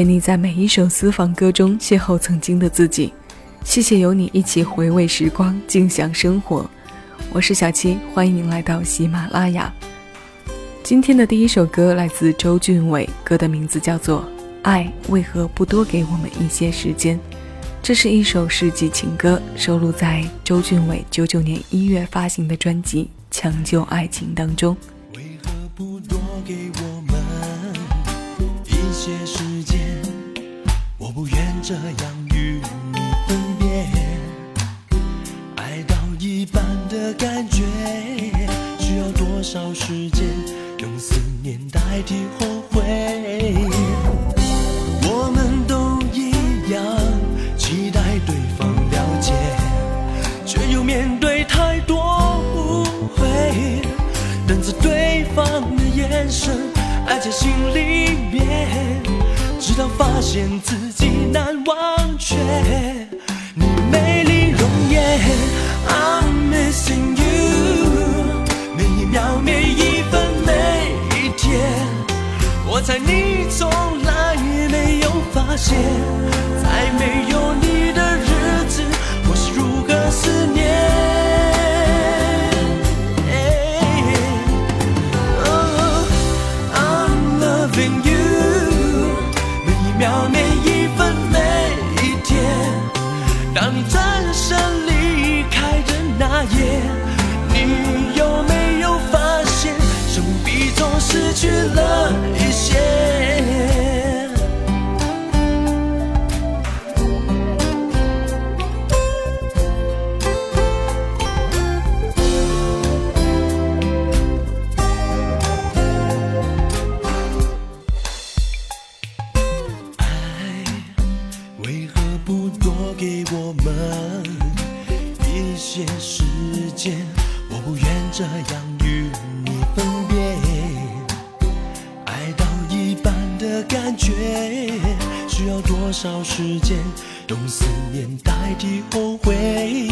陪你在每一首私房歌中邂逅曾经的自己。谢谢有你一起回味时光，静享生活。我是小七，欢迎来到喜马拉雅。今天的第一首歌来自周俊伟，歌的名字叫做《爱为何不多给我们一些时间》。这是一首世纪情歌，收录在周俊伟九九年一月发行的专辑《抢救爱情》当中。为何不多给我们一些时间？不愿这样与你分别。爱到一半的感觉，需要多少时间？用思念代替后悔。我们都一样。期待对方了解，却又面对太多误会。等着对方的眼神，爱在心里面，直到发现自己难忘却你美丽容颜。I'm missing you，每一秒每一分每一天，我猜你从来没有发现，再没有你。给我们一些时间，我不愿这样与你分别。爱到一半的感觉，需要多少时间？用思念代替后悔。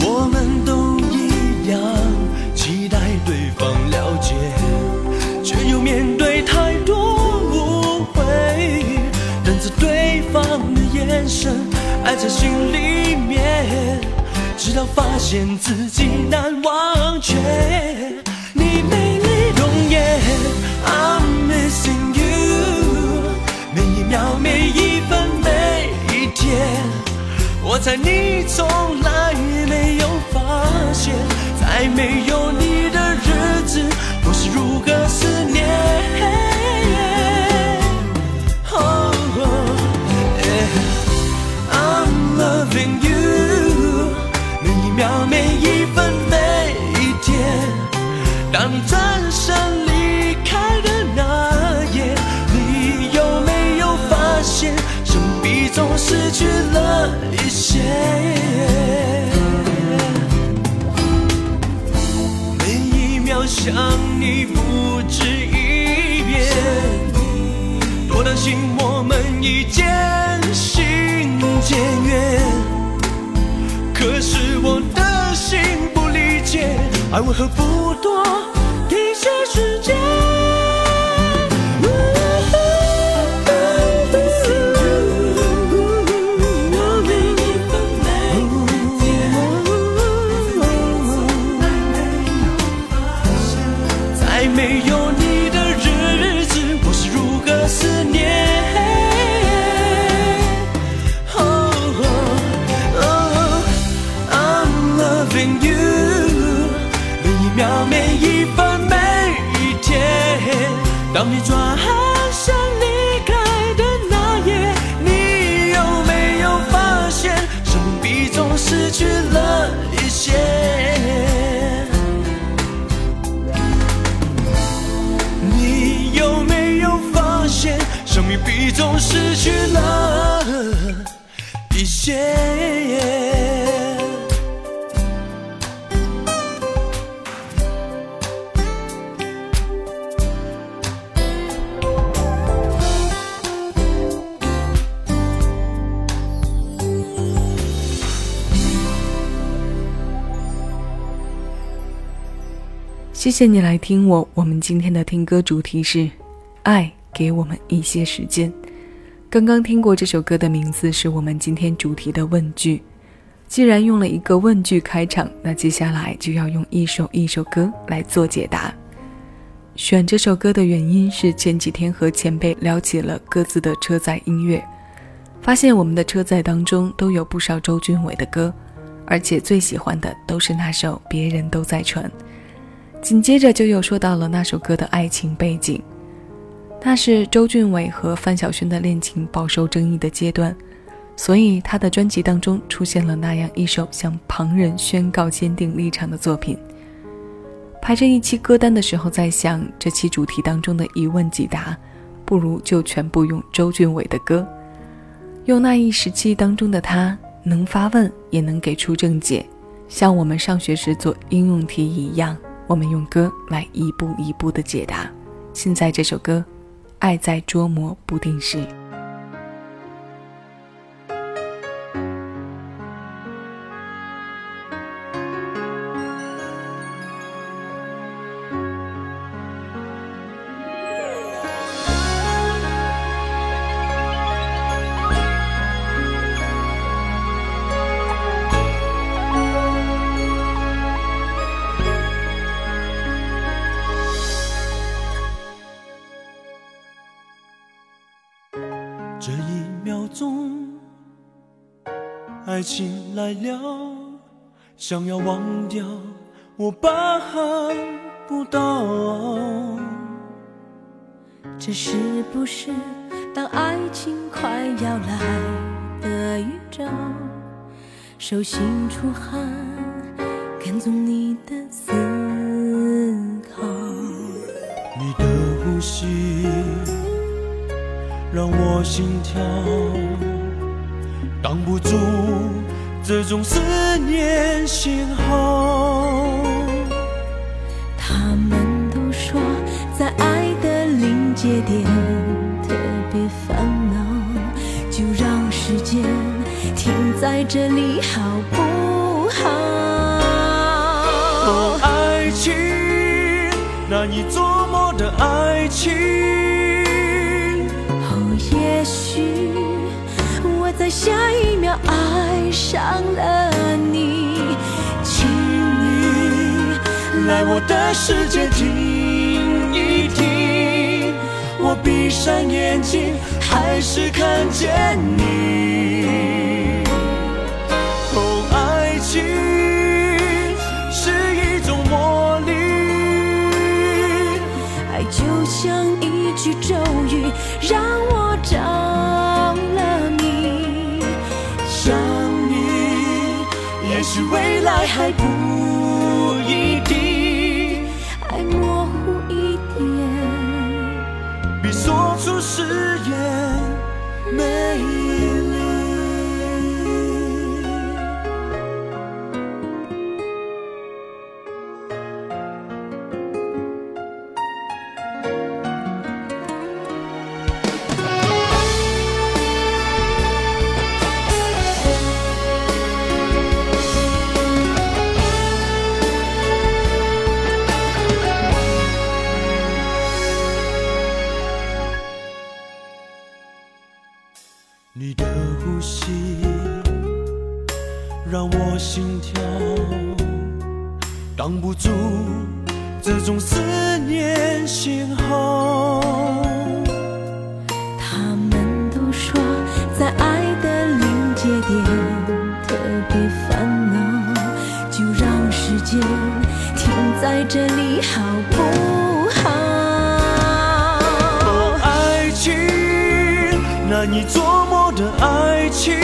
我们都。心里面，直到发现自己难忘却你美丽容颜。I'm missing you，每一秒每一分每一天，我猜你从来没有发现，在没有你的日子，我是如何思念想你不止一遍，多担心我们已渐行渐远。可是我的心不理解，爱为何不多一些时间？当你转。谢谢你来听我。我们今天的听歌主题是爱。给我们一些时间。刚刚听过这首歌的名字，是我们今天主题的问句。既然用了一个问句开场，那接下来就要用一首一首歌来做解答。选这首歌的原因是前几天和前辈聊起了各自的车载音乐，发现我们的车载当中都有不少周俊伟的歌，而且最喜欢的都是那首《别人都在传》。紧接着就又说到了那首歌的爱情背景，那是周俊伟和范晓萱的恋情饱受争议的阶段。所以他的专辑当中出现了那样一首向旁人宣告坚定立场的作品。排这一期歌单的时候，在想这期主题当中的一问几答，不如就全部用周俊伟的歌，用那一时期当中的他能发问也能给出正解，像我们上学时做应用题一样，我们用歌来一步一步的解答。现在这首歌，《爱在捉摸不定时》。爱情来了，想要忘掉，我办不到。这是不是当爱情快要来的预兆？手心出汗，跟踪你的思考。你的呼吸让我心跳。挡不住这种思念信号。他们都说，在爱的临界点特别烦恼，就让时间停在这里好不好？哦，爱情，难以捉摸的爱情。下一秒爱上了你，请你来我的世界听一听，我闭上眼睛还是看见你。哦，爱情是一种魔力，爱就像一句咒语，让还不间停在这里好不好？哦，爱情难以捉摸的爱情。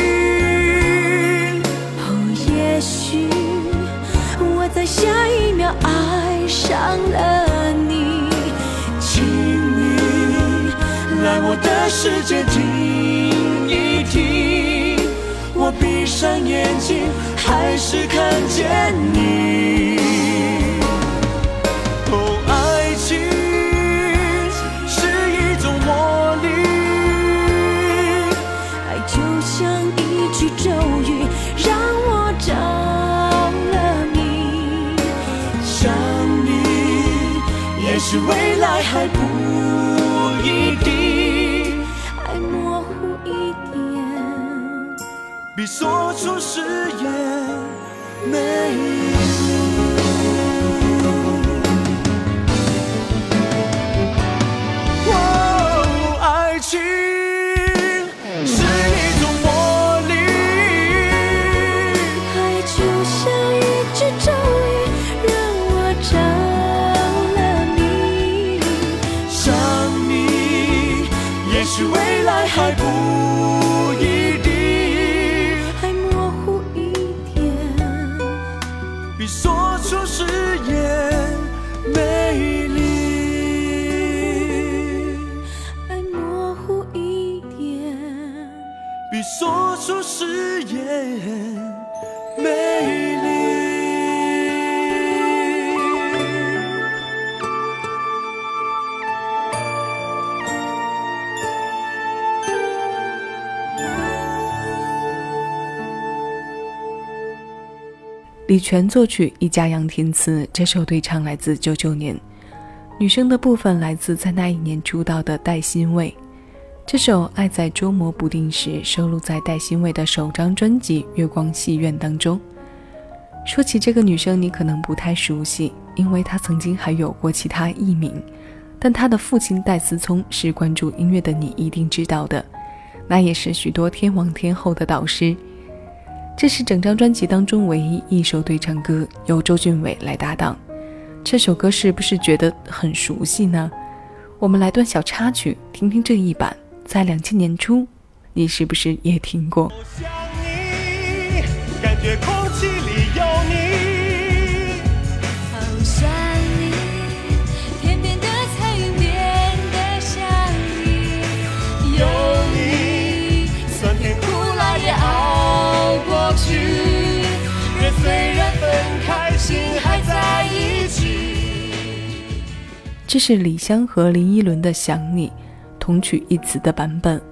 哦，也许我在下一秒爱上了你，请你来我的世界听一听，闭上眼睛还是看见你。哦，爱情是一种魔力，爱就像一句咒语，让我着了迷。想你，也许未来还不一定，比说出誓言美全作曲，一家杨填词。这首对唱来自九九年，女生的部分来自在那一年出道的戴欣慰。这首《爱在捉摸不定时》收录在戴欣慰的首张专辑《月光戏院》当中。说起这个女生，你可能不太熟悉，因为她曾经还有过其他艺名，但她的父亲戴思聪是关注音乐的你一定知道的，那也是许多天王天后的导师。这是整张专辑当中唯一一首对唱歌，由周俊伟来搭档。这首歌是不是觉得很熟悉呢？我们来段小插曲，听听这一版，在两千年初，你是不是也听过？想你，感觉空气这是李湘和林依轮的《想你》，同曲一词的版本。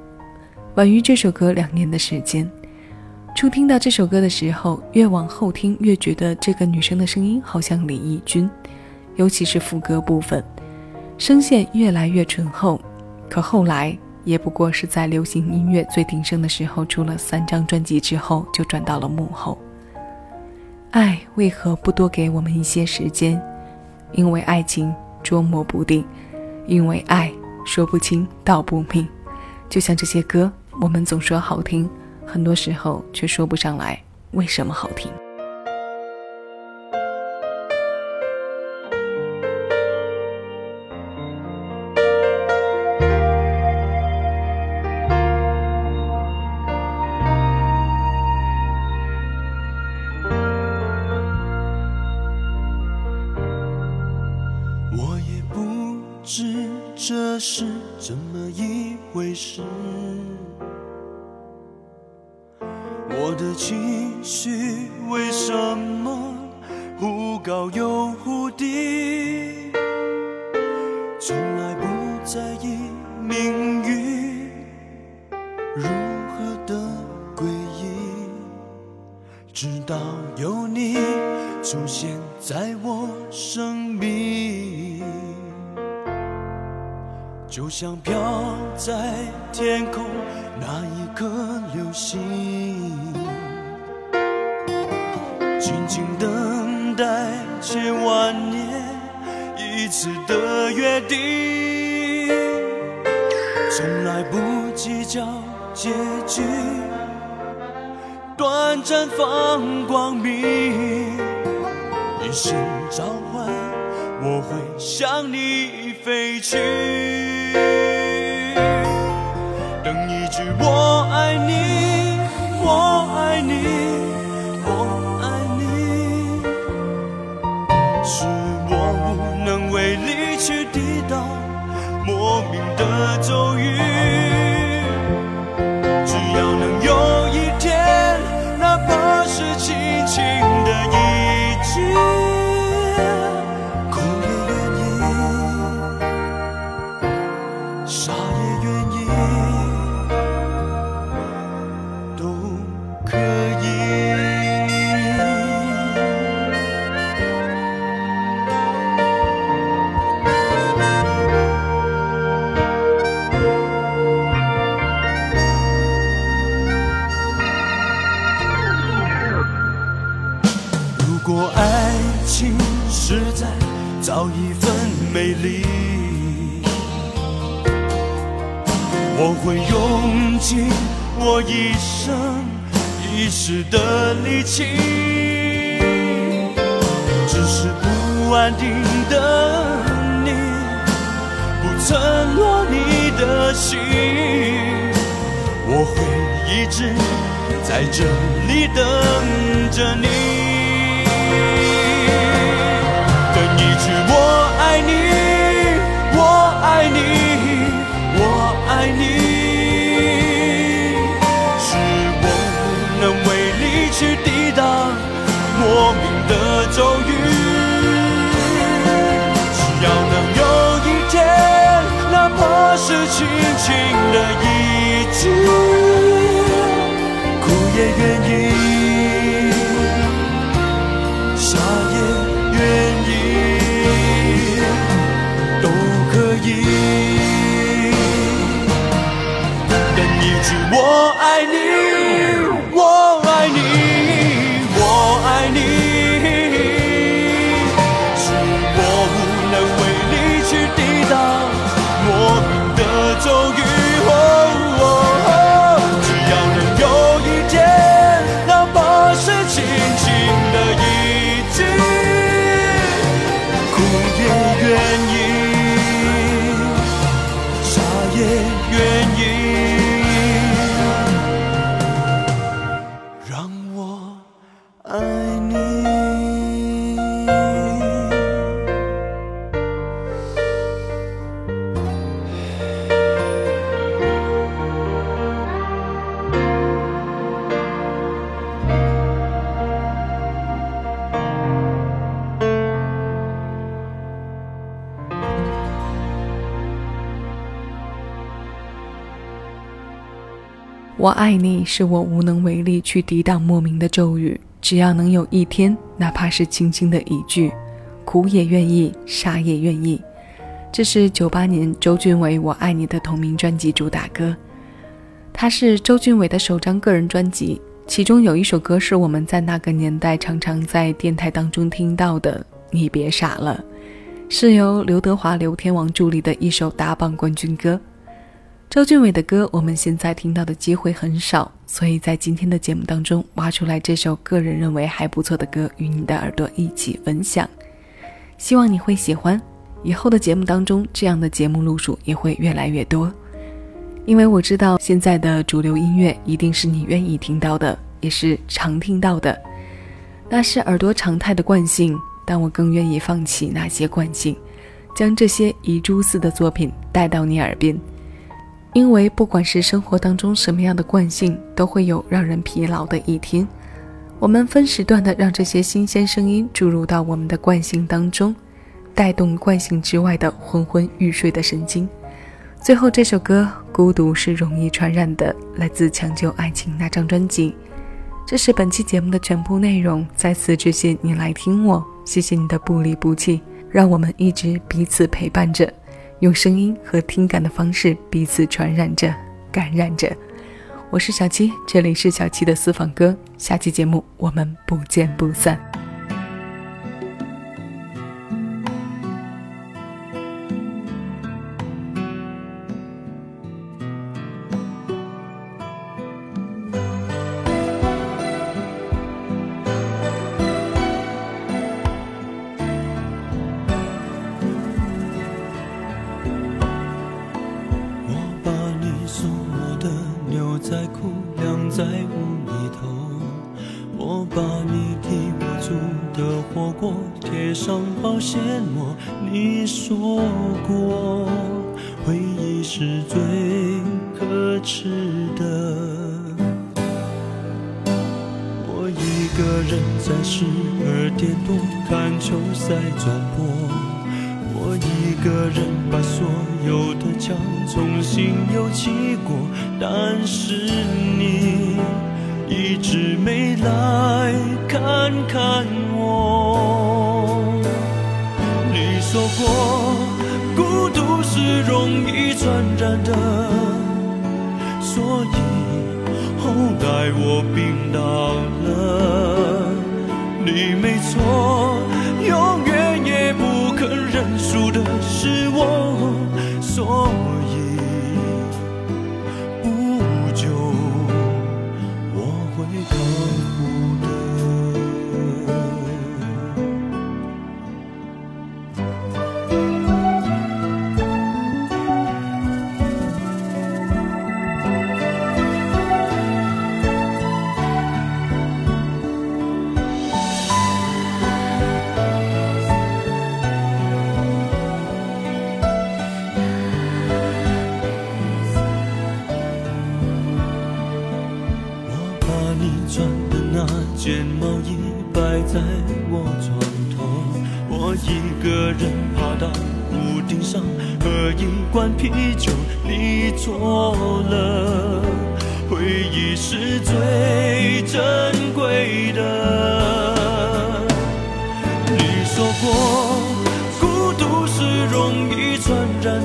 晚于这首歌两年的时间。初听到这首歌的时候，越往后听越觉得这个女生的声音好像李翊君，尤其是副歌部分，声线越来越醇厚。可后来也不过是在流行音乐最鼎盛的时候，出了三张专辑之后，就转到了幕后。爱为何不多给我们一些时间？因为爱情捉摸不定，因为爱说不清道不明。就像这些歌，我们总说好听，很多时候却说不上来为什么好听。什么忽高又忽低？从来不在意命。运如何的诡异。直到有你出现在我生命，就像飘在天空那一颗流星，静静等待千万年一次的约定，从来不计较结局。短暂放光明，一声召唤，我会向你飞去。落你的心，我会一直在这里等着你，等一句是轻轻的一句，哭也愿意，我爱你，是我无能为力去抵挡莫名的咒语。只要能有一天，哪怕是轻轻的一句，苦也愿意，傻也愿意。这是九八年周俊伟《我爱你》的同名专辑主打歌，它是周俊伟的首张个人专辑，其中有一首歌是我们在那个年代常常在电台当中听到的，《你别傻了》，是由刘德华、刘天王助力的一首打榜冠军歌。周俊伟的歌，我们现在听到的机会很少，所以在今天的节目当中挖出来这首个人认为还不错的歌，与你的耳朵一起分享。希望你会喜欢，以后的节目当中，这样的节目路数也会越来越多。因为我知道现在的主流音乐一定是你愿意听到的，也是常听到的，那是耳朵常态的惯性。但我更愿意放弃那些惯性，将这些遗珠似的作品带到你耳边。因为不管是生活当中什么样的惯性，都会有让人疲劳的一天。我们分时段的让这些新鲜声音注入到我们的惯性当中，带动惯性之外的昏昏欲睡的神经。最后这首歌《孤独是容易传染的》，来自《抢救爱情》那张专辑。这是本期节目的全部内容。再次致谢你来听我，谢谢你的不离不弃，让我们一直彼此陪伴着。用声音和听感的方式彼此传染着、感染着。我是小七，这里是小七的私房歌。下期节目我们不见不散。上保鲜膜。你说过，回忆是最可耻的。我一个人在十二点多看球赛转播。我一个人把所有的墙重新油漆过，但是你一直没来看看说过孤独是容易传染的，所以后来我病倒了。你没错，永远也不肯认输。的是我，所以不久我会康复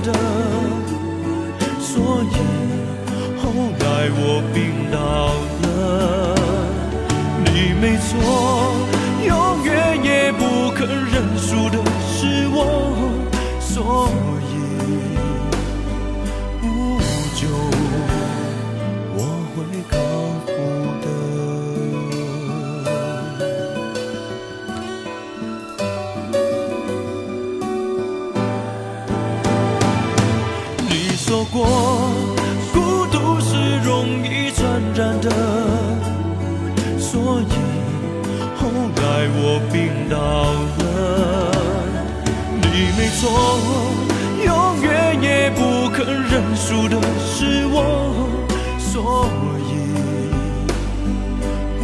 的，所以后来我病倒了。你没错，永远也不肯认输的是我，所所以后来我病倒了，你没错，永远也不肯认输的是我，所以不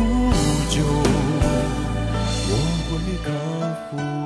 久我会告诉。